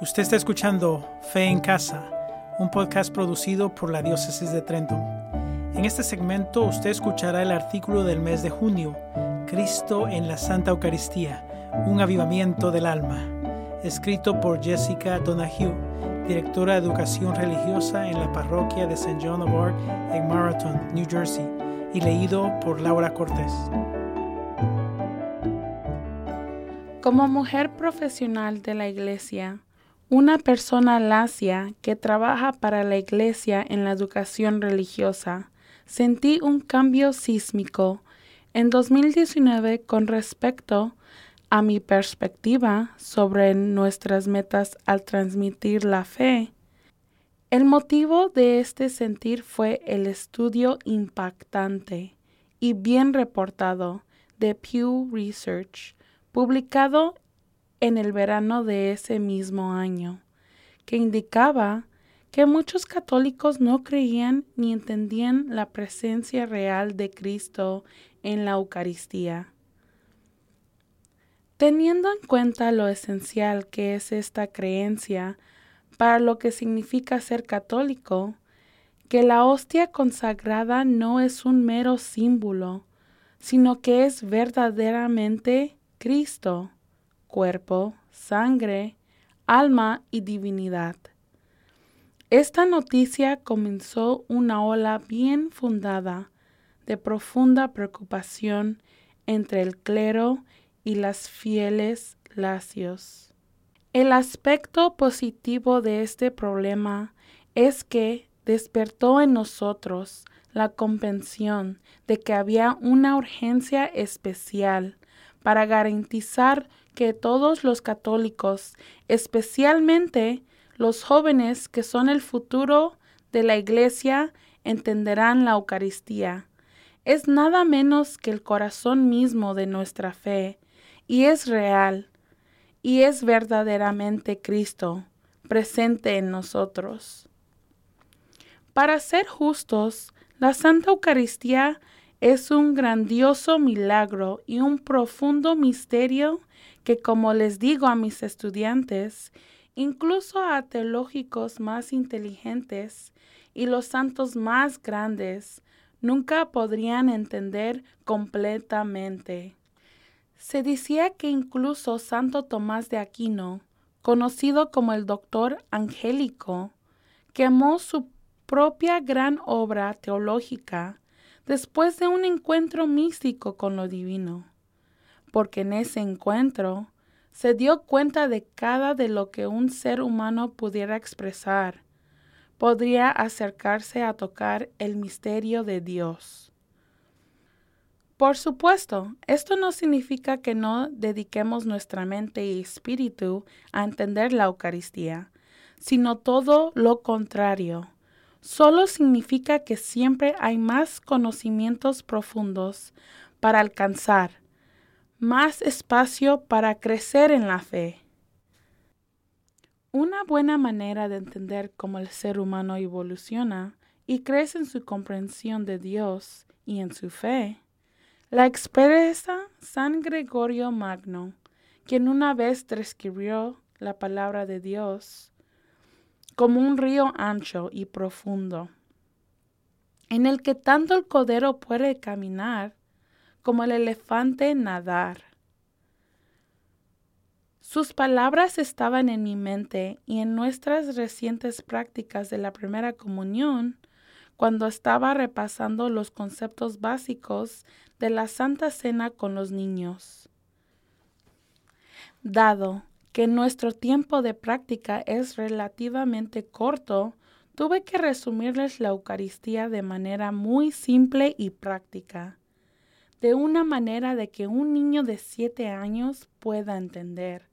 Usted está escuchando Fe en Casa, un podcast producido por la Diócesis de Trenton. En este segmento usted escuchará el artículo del mes de junio, Cristo en la Santa Eucaristía, un avivamiento del alma, escrito por Jessica Donahue, directora de Educación Religiosa en la parroquia de St. John of Arc en Marathon, New Jersey, y leído por Laura Cortés. Como mujer profesional de la Iglesia, una persona lacia que trabaja para la Iglesia en la educación religiosa, sentí un cambio sísmico en 2019 con respecto a mi perspectiva sobre nuestras metas al transmitir la fe. El motivo de este sentir fue el estudio impactante y bien reportado de Pew Research publicado en el verano de ese mismo año, que indicaba que muchos católicos no creían ni entendían la presencia real de Cristo en la Eucaristía. Teniendo en cuenta lo esencial que es esta creencia para lo que significa ser católico, que la hostia consagrada no es un mero símbolo, sino que es verdaderamente Cristo, cuerpo, sangre, alma y divinidad. Esta noticia comenzó una ola bien fundada de profunda preocupación entre el clero y las fieles lacios. El aspecto positivo de este problema es que despertó en nosotros la comprensión de que había una urgencia especial para garantizar que todos los católicos, especialmente los jóvenes que son el futuro de la Iglesia, entenderán la Eucaristía. Es nada menos que el corazón mismo de nuestra fe, y es real, y es verdaderamente Cristo presente en nosotros. Para ser justos, la Santa Eucaristía es un grandioso milagro y un profundo misterio que, como les digo a mis estudiantes, incluso a teológicos más inteligentes y los santos más grandes, nunca podrían entender completamente. Se decía que incluso Santo Tomás de Aquino, conocido como el doctor angélico, quemó su propia gran obra teológica después de un encuentro místico con lo divino, porque en ese encuentro se dio cuenta de cada de lo que un ser humano pudiera expresar, podría acercarse a tocar el misterio de Dios. Por supuesto, esto no significa que no dediquemos nuestra mente y espíritu a entender la Eucaristía, sino todo lo contrario solo significa que siempre hay más conocimientos profundos para alcanzar, más espacio para crecer en la fe. Una buena manera de entender cómo el ser humano evoluciona y crece en su comprensión de Dios y en su fe, la expresa San Gregorio Magno, quien una vez describió la palabra de Dios como un río ancho y profundo, en el que tanto el codero puede caminar como el elefante nadar. Sus palabras estaban en mi mente y en nuestras recientes prácticas de la primera comunión, cuando estaba repasando los conceptos básicos de la Santa Cena con los niños. Dado que nuestro tiempo de práctica es relativamente corto, tuve que resumirles la Eucaristía de manera muy simple y práctica, de una manera de que un niño de siete años pueda entender.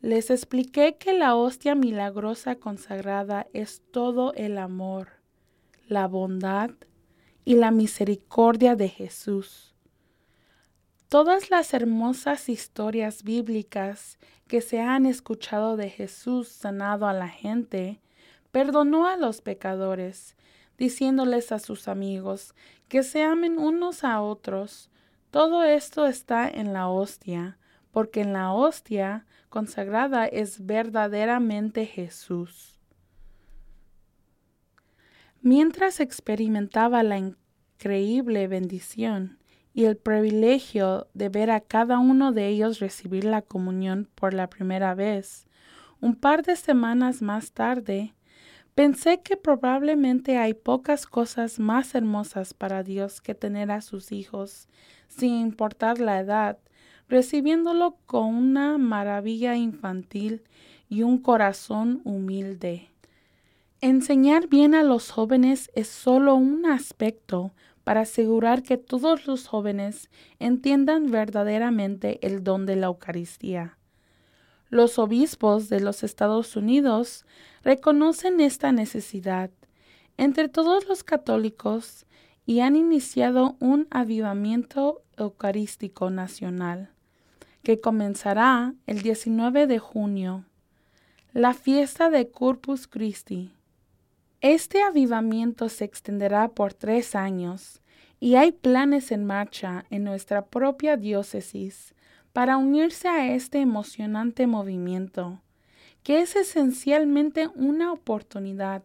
Les expliqué que la hostia milagrosa consagrada es todo el amor, la bondad y la misericordia de Jesús Todas las hermosas historias bíblicas que se han escuchado de Jesús sanado a la gente, perdonó a los pecadores, diciéndoles a sus amigos que se amen unos a otros. Todo esto está en la hostia, porque en la hostia consagrada es verdaderamente Jesús. Mientras experimentaba la increíble bendición y el privilegio de ver a cada uno de ellos recibir la comunión por la primera vez, un par de semanas más tarde, pensé que probablemente hay pocas cosas más hermosas para Dios que tener a sus hijos, sin importar la edad, recibiéndolo con una maravilla infantil y un corazón humilde. Enseñar bien a los jóvenes es solo un aspecto para asegurar que todos los jóvenes entiendan verdaderamente el don de la Eucaristía. Los obispos de los Estados Unidos reconocen esta necesidad entre todos los católicos y han iniciado un avivamiento eucarístico nacional que comenzará el 19 de junio, la fiesta de Corpus Christi. Este avivamiento se extenderá por tres años y hay planes en marcha en nuestra propia diócesis para unirse a este emocionante movimiento, que es esencialmente una oportunidad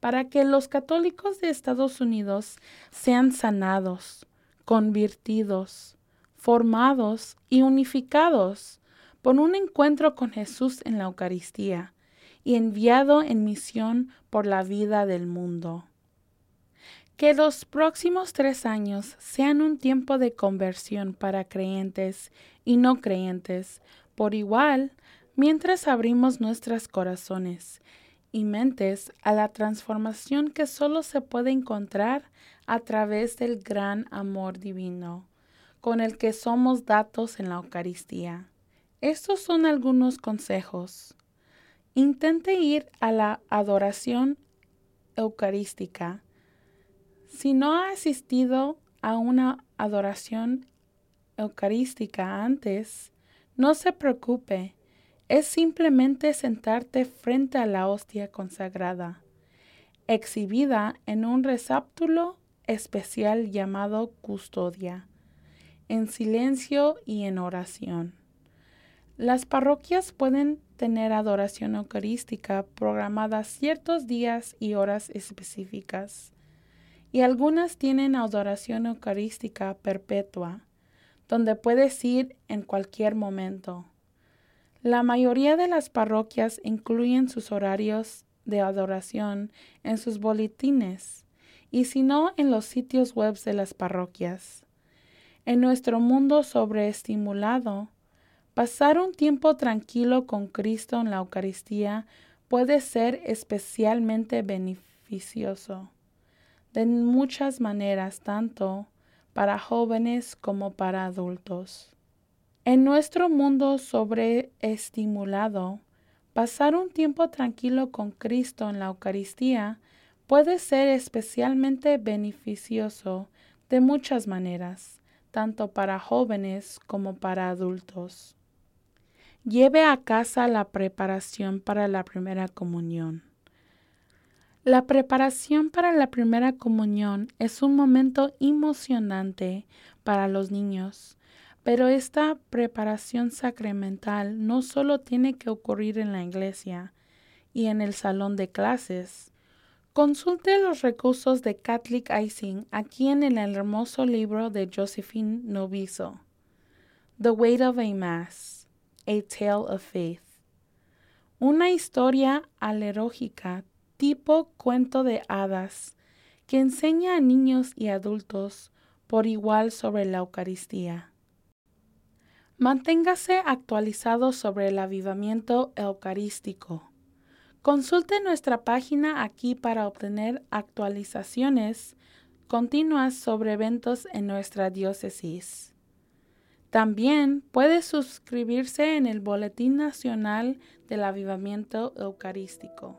para que los católicos de Estados Unidos sean sanados, convertidos, formados y unificados por un encuentro con Jesús en la Eucaristía y enviado en misión por la vida del mundo. Que los próximos tres años sean un tiempo de conversión para creyentes y no creyentes por igual mientras abrimos nuestros corazones y mentes a la transformación que solo se puede encontrar a través del gran amor divino con el que somos datos en la Eucaristía. Estos son algunos consejos. Intente ir a la adoración eucarística si no ha asistido a una adoración eucarística antes, no se preocupe, es simplemente sentarte frente a la hostia consagrada, exhibida en un receptáculo especial llamado custodia, en silencio y en oración. Las parroquias pueden tener adoración eucarística programada ciertos días y horas específicas y algunas tienen adoración eucarística perpetua, donde puedes ir en cualquier momento. La mayoría de las parroquias incluyen sus horarios de adoración en sus boletines y si no en los sitios web de las parroquias. En nuestro mundo sobreestimulado, pasar un tiempo tranquilo con Cristo en la Eucaristía puede ser especialmente beneficioso de muchas maneras, tanto para jóvenes como para adultos. En nuestro mundo sobreestimulado, pasar un tiempo tranquilo con Cristo en la Eucaristía puede ser especialmente beneficioso de muchas maneras, tanto para jóvenes como para adultos. Lleve a casa la preparación para la primera comunión. La preparación para la primera comunión es un momento emocionante para los niños, pero esta preparación sacramental no solo tiene que ocurrir en la iglesia y en el salón de clases. Consulte los recursos de Catholic Icing aquí en el hermoso libro de Josephine Noviso, The Weight of a Mass, A Tale of Faith. Una historia alerógica tipo cuento de hadas que enseña a niños y adultos por igual sobre la Eucaristía. Manténgase actualizado sobre el avivamiento eucarístico. Consulte nuestra página aquí para obtener actualizaciones continuas sobre eventos en nuestra diócesis. También puede suscribirse en el Boletín Nacional del Avivamiento Eucarístico.